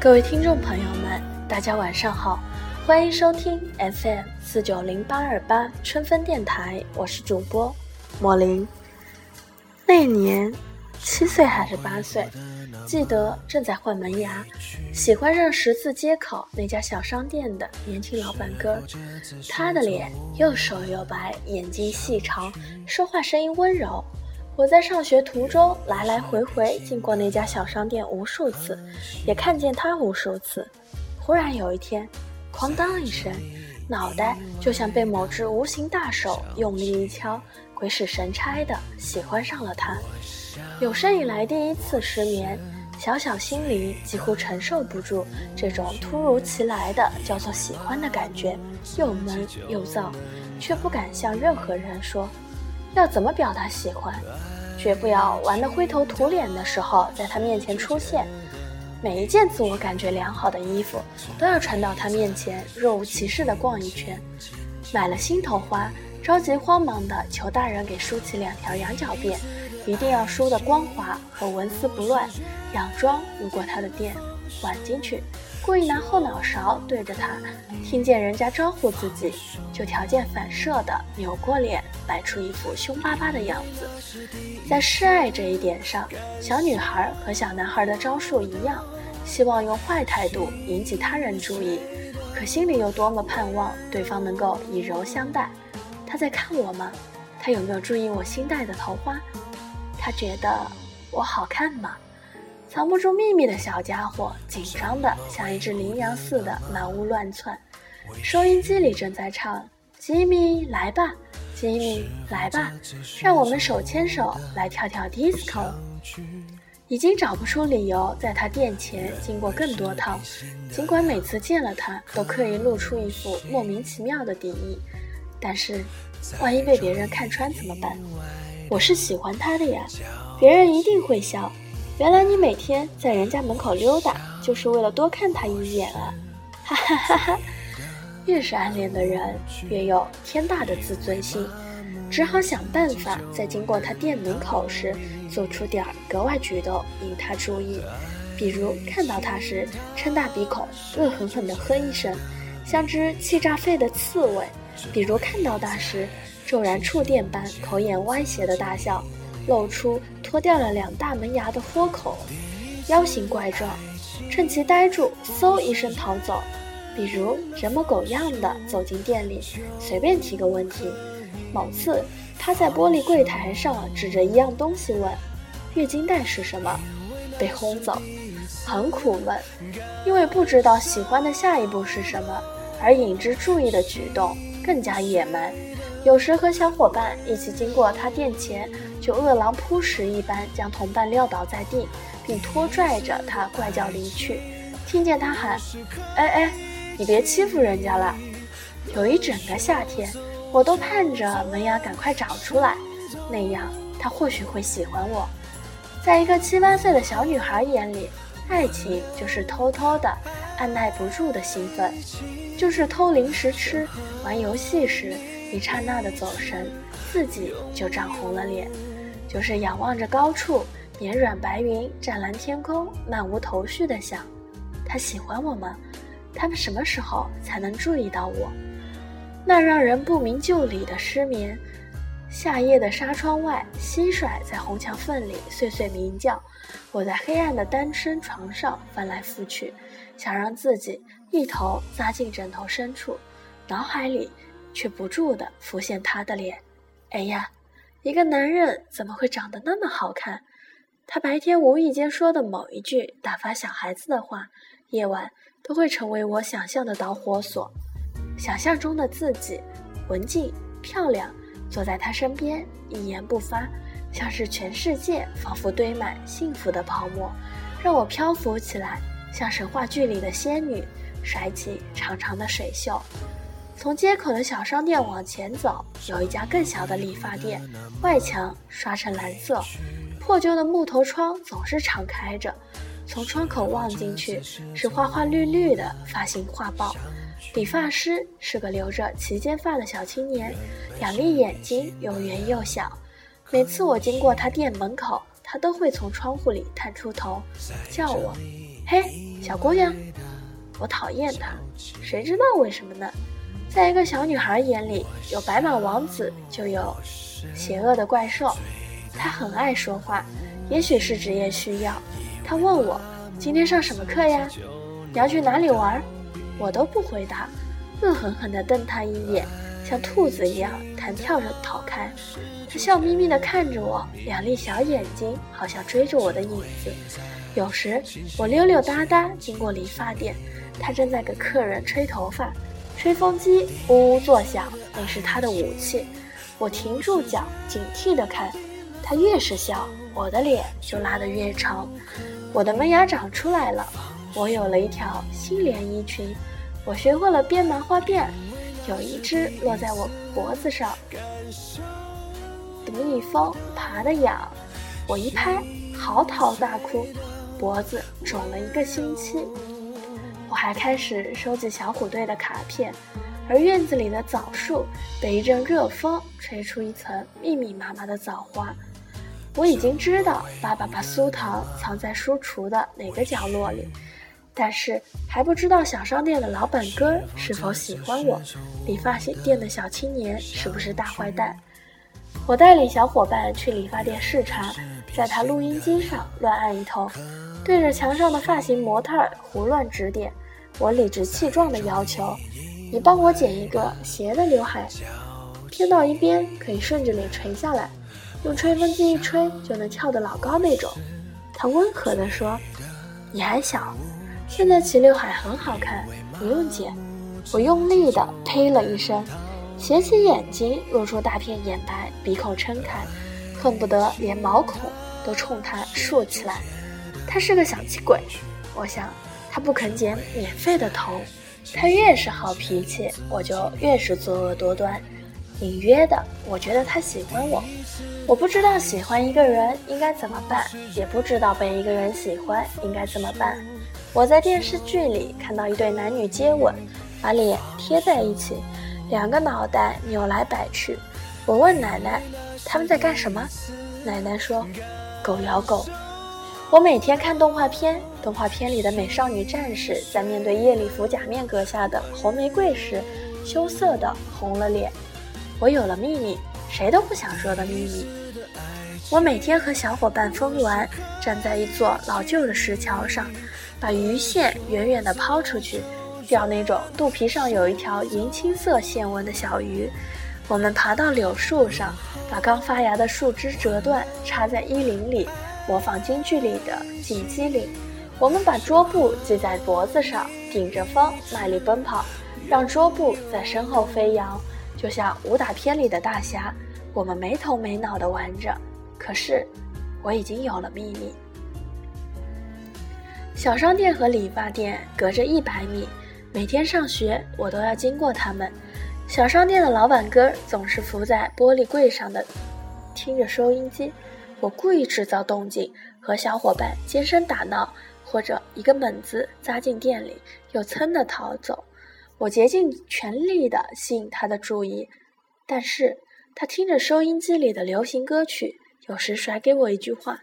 各位听众朋友们，大家晚上好，欢迎收听 FM 四九零八二八春分电台，我是主播莫林。那年七岁还是八岁，记得正在换门牙，喜欢上十字街口那家小商店的年轻老板哥，他的脸又瘦又白，眼睛细长，说话声音温柔。我在上学途中来来回回经过那家小商店无数次，也看见他无数次。忽然有一天，哐当一声，脑袋就像被某只无形大手用力一敲，鬼使神差的喜欢上了他。有生以来第一次失眠，小小心里几乎承受不住这种突如其来的叫做喜欢的感觉，又闷又燥，却不敢向任何人说。要怎么表达喜欢？绝不要玩得灰头土脸的时候在他面前出现。每一件自我感觉良好的衣服都要穿到他面前，若无其事地逛一圈。买了心头花，着急慌忙地求大人给梳起两条羊角辫，一定要梳得光滑和纹丝不乱。佯装路过他的店，晚进去。故意拿后脑勺对着他，听见人家招呼自己，就条件反射的扭过脸，摆出一副凶巴巴的样子。在示爱这一点上，小女孩和小男孩的招数一样，希望用坏态度引起他人注意，可心里又多么盼望对方能够以柔相待。他在看我吗？他有没有注意我新戴的头花？他觉得我好看吗？藏不住秘密的小家伙，紧张的像一只羚羊似的满屋乱窜。收音机里正在唱：“吉米，来吧，吉米，来吧，让我们手牵手来跳跳 disco。”已经找不出理由在他店前经过更多趟，尽管每次见了他都刻意露出一副莫名其妙的敌意，但是万一被别人看穿怎么办？我是喜欢他的呀，别人一定会笑。原来你每天在人家门口溜达，就是为了多看他一眼啊！哈哈哈哈！越是暗恋的人，越有天大的自尊心，只好想办法在经过他店门口时做出点儿格外举动引他注意，比如看到他时撑大鼻孔，恶狠狠地哼一声，像只气炸肺的刺猬；比如看到他时骤然触电般口眼歪斜的大笑。露出脱掉了两大门牙的豁口，妖形怪状，趁其呆住，嗖一声逃走。比如人模狗样的走进店里，随便提个问题。某次他在玻璃柜台上指着一样东西问：“月经带是什么？”被轰走，很苦闷，因为不知道喜欢的下一步是什么，而引之注意的举动更加野蛮。有时和小伙伴一起经过他店前，就饿狼扑食一般将同伴撂倒在地，并拖拽着他怪叫离去。听见他喊：“哎哎，你别欺负人家了！”有一整个夏天，我都盼着门牙赶快长出来，那样他或许会喜欢我。在一个七八岁的小女孩眼里，爱情就是偷偷的、按耐不住的兴奋，就是偷零食吃、玩游戏时。一刹那的走神，自己就涨红了脸。就是仰望着高处绵软白云、湛蓝天空，漫无头绪的想：他喜欢我吗？他们什么时候才能注意到我？那让人不明就里的失眠。夏夜的纱窗外，蟋蟀在红墙缝里碎碎鸣叫。我在黑暗的单身床上翻来覆去，想让自己一头扎进枕头深处，脑海里。却不住地浮现他的脸。哎呀，一个男人怎么会长得那么好看？他白天无意间说的某一句打发小孩子的话，夜晚都会成为我想象的导火索。想象中的自己，文静漂亮，坐在他身边，一言不发，像是全世界仿佛堆满幸福的泡沫，让我漂浮起来，像神话剧里的仙女，甩起长长的水袖。从街口的小商店往前走，有一家更小的理发店，外墙刷成蓝色，破旧的木头窗总是敞开着。从窗口望进去，是花花绿绿的发型画报。理发师是个留着齐肩发的小青年，两粒眼睛又圆又小。每次我经过他店门口，他都会从窗户里探出头，叫我：“嘿，小姑娘。我讨厌他，谁知道为什么呢？在一个小女孩眼里，有白马王子就有邪恶的怪兽。她很爱说话，也许是职业需要。她问我今天上什么课呀？你要去哪里玩？我都不回答，恶狠狠地瞪她一眼，像兔子一样弹跳着逃开。她笑眯眯地看着我，两粒小眼睛好像追着我的影子。有时我溜溜达达经过理发店。她正在给客人吹头发，吹风机呜呜作响，那是他的武器。我停住脚，警惕地看。他越是笑，我的脸就拉得越长。我的门牙长出来了，我有了一条新连衣裙。我学会了编麻花辫，有一只落在我脖子上的蜜蜂爬得痒，我一拍，嚎啕大哭，脖子肿了一个星期。我还开始收集小虎队的卡片，而院子里的枣树被一阵热风吹出一层密密麻麻的枣花。我已经知道爸爸把酥糖藏在书橱的哪个角落里，但是还不知道小商店的老板哥是否喜欢我，理发店的小青年是不是大坏蛋。我带领小伙伴去理发店视察，在他录音机上乱按一通，对着墙上的发型模特胡乱指点。我理直气壮的要求：“你帮我剪一个斜的刘海，偏到一边可以顺着脸垂下来，用吹风机一吹就能翘得老高那种。”他温和地说：“你还小，现在齐刘海很好看，不用剪。”我用力地呸了一声，斜起眼睛，露出大片眼白，鼻孔撑开，恨不得连毛孔都冲他竖起来。他是个小气鬼，我想。他不肯剪免费的头，他越是好脾气，我就越是作恶多端。隐约的，我觉得他喜欢我。我不知道喜欢一个人应该怎么办，也不知道被一个人喜欢应该怎么办。我在电视剧里看到一对男女接吻，把脸贴在一起，两个脑袋扭来摆去。我问奶奶他们在干什么，奶奶说：“狗咬狗。”我每天看动画片，动画片里的美少女战士在面对夜礼服假面阁下的红玫瑰时，羞涩的红了脸。我有了秘密，谁都不想说的秘密。我每天和小伙伴疯玩，站在一座老旧的石桥上，把鱼线远远地抛出去，钓那种肚皮上有一条银青色线纹的小鱼。我们爬到柳树上，把刚发芽的树枝折断，插在衣领里。模仿京剧里的锦鸡领，我们把桌布系在脖子上，顶着风卖力奔跑，让桌布在身后飞扬，就像武打片里的大侠。我们没头没脑地玩着，可是我已经有了秘密。小商店和理发店隔着一百米，每天上学我都要经过他们。小商店的老板哥总是伏在玻璃柜上的，听着收音机。我故意制造动静，和小伙伴尖声打闹，或者一个猛子扎进店里，又噌的逃走。我竭尽全力地吸引他的注意，但是他听着收音机里的流行歌曲，有时甩给我一句话：“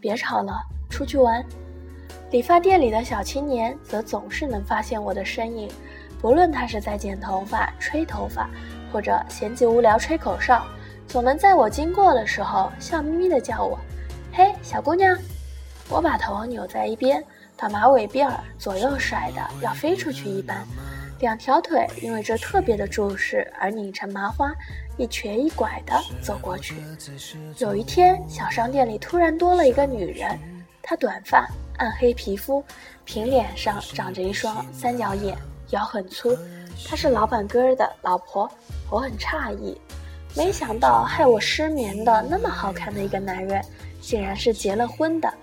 别吵了，出去玩。”理发店里的小青年则总是能发现我的身影，不论他是在剪头发、吹头发，或者闲极无聊吹口哨。总能在我经过的时候笑眯眯地叫我：“嘿，小姑娘！”我把头扭在一边，把马尾辫儿左右甩的要飞出去一般，两条腿因为这特别的注视而拧成麻花，一瘸一拐地走过去。有一天，小商店里突然多了一个女人，她短发、暗黑皮肤，平脸上长着一双三角眼，腰很粗。她是老板哥儿的老婆，我很诧异。没想到害我失眠的那么好看的一个男人，竟然是结了婚的，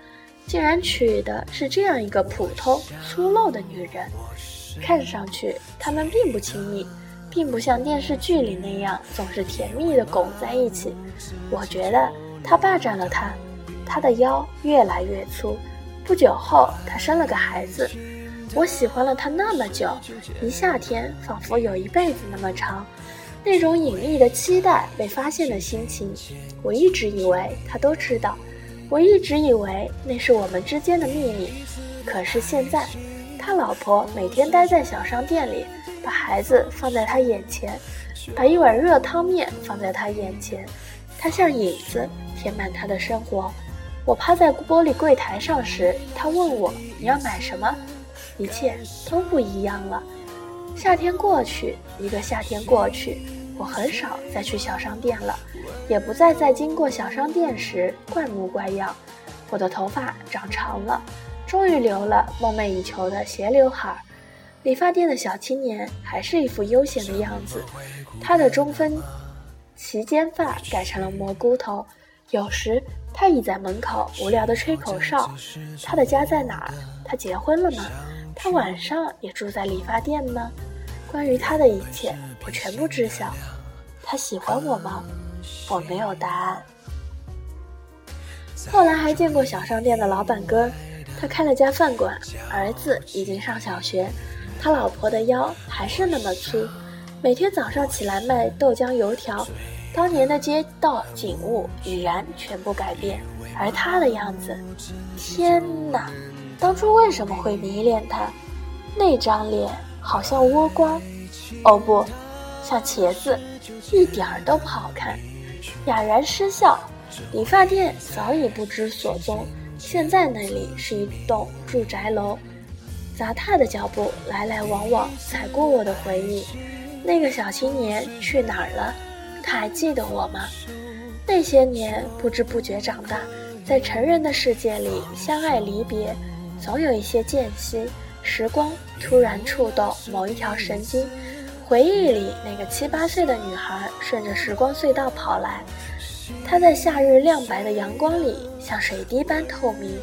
竟然娶的是这样一个普通粗陋的女人。看上去他们并不亲密，并不像电视剧里那样总是甜蜜的拱在一起。我觉得他霸占了她，她的腰越来越粗。不久后，她生了个孩子。我喜欢了她那么久，一夏天仿佛有一辈子那么长。那种隐秘的期待被发现的心情，我一直以为他都知道，我一直以为那是我们之间的秘密。可是现在，他老婆每天待在小商店里，把孩子放在他眼前，把一碗热汤面放在他眼前，他像影子填满他的生活。我趴在玻璃柜台上时，他问我你要买什么，一切都不一样了。夏天过去，一个夏天过去，我很少再去小商店了，也不再在经过小商店时怪模怪样。我的头发长长了。终于留了梦寐以求的斜刘海儿，理发店的小青年还是一副悠闲的样子。他的中分齐肩发改成了蘑菇头，有时他倚在门口无聊地吹口哨。他的家在哪儿？他结婚了吗？他晚上也住在理发店吗？关于他的一切，我全部知晓。他喜欢我吗？我没有答案。后来还见过小商店的老板哥。他开了家饭馆，儿子已经上小学，他老婆的腰还是那么粗，每天早上起来卖豆浆油条。当年的街道景物已然全部改变，而他的样子，天哪！当初为什么会迷恋他？那张脸好像倭瓜，哦不，像茄子，一点儿都不好看。哑然失笑，理发店早已不知所踪。现在那里是一栋住宅楼，杂沓的脚步来来往往，踩过我的回忆。那个小青年去哪儿了？他还记得我吗？那些年不知不觉长大，在成人的世界里相爱离别，总有一些间隙。时光突然触动某一条神经，回忆里那个七八岁的女孩顺着时光隧道跑来。她在夏日亮白的阳光里，像水滴般透明。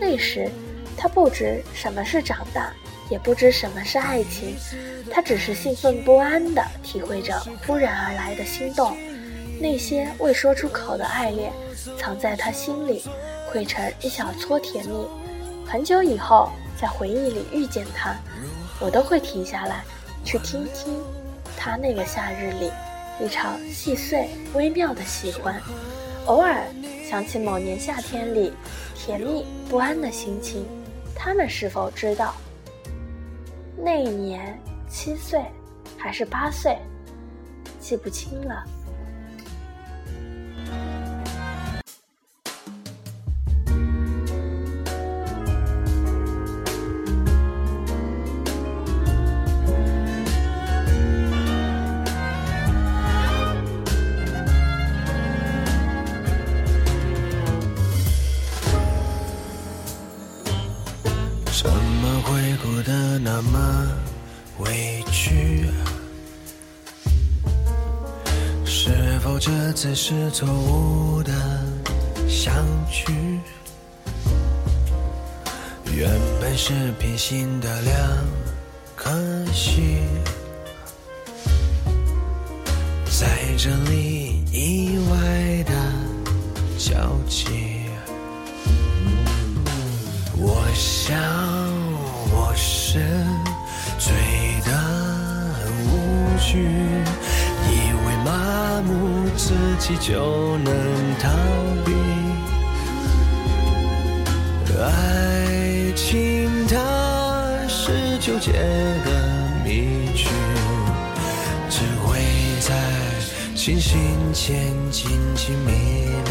那时，她不知什么是长大，也不知什么是爱情，她只是兴奋不安地体会着忽然而来的心动。那些未说出口的爱恋，藏在她心里，汇成一小撮甜蜜。很久以后，在回忆里遇见他，我都会停下来，去听听他那个夏日里。一场细碎微妙的喜欢，偶尔想起某年夏天里甜蜜不安的心情。他们是否知道？那一年七岁还是八岁，记不清了。是错误的相聚？原本是平行的两颗心，在这里意外的交集。我想我。是醉得无趣，自己就能逃避。爱情它是纠结的迷局，只会在清醒前紧紧迷离。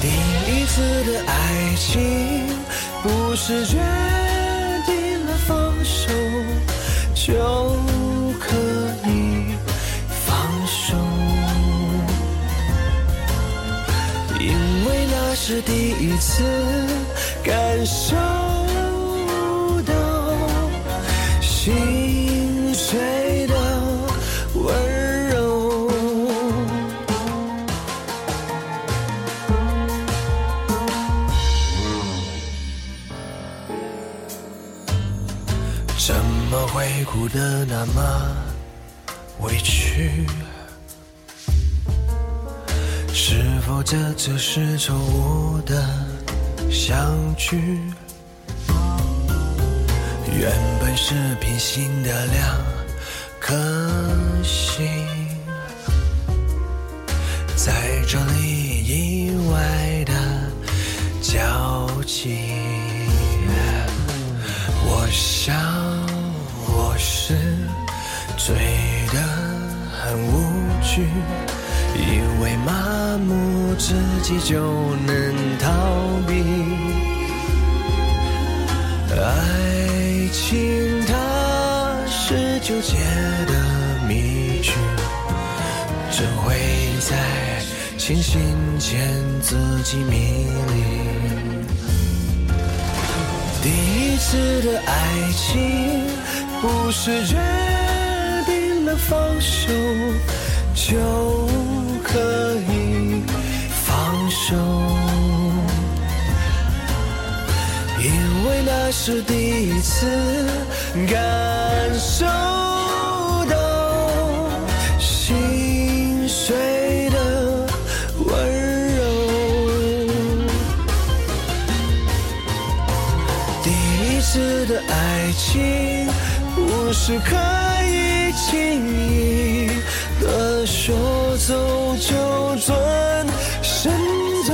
第一次的爱情。不是决定了放手就可是第一次感受到心碎的温柔，怎么。会哭得那么这是错误的。相聚原本是平行的两颗心，在这里，意外的交集。我想我是醉得很无趣。以为麻木自己就能逃避。爱情它是纠结的谜局，只会在清醒前自己迷离。第一次的爱情，不是决定了放手就可以放手，因为那是第一次感受到心碎的温柔。第一次的爱情，不是可以轻易说走就转身走。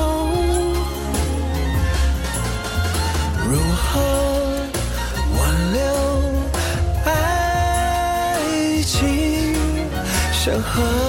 如何挽留爱情？像河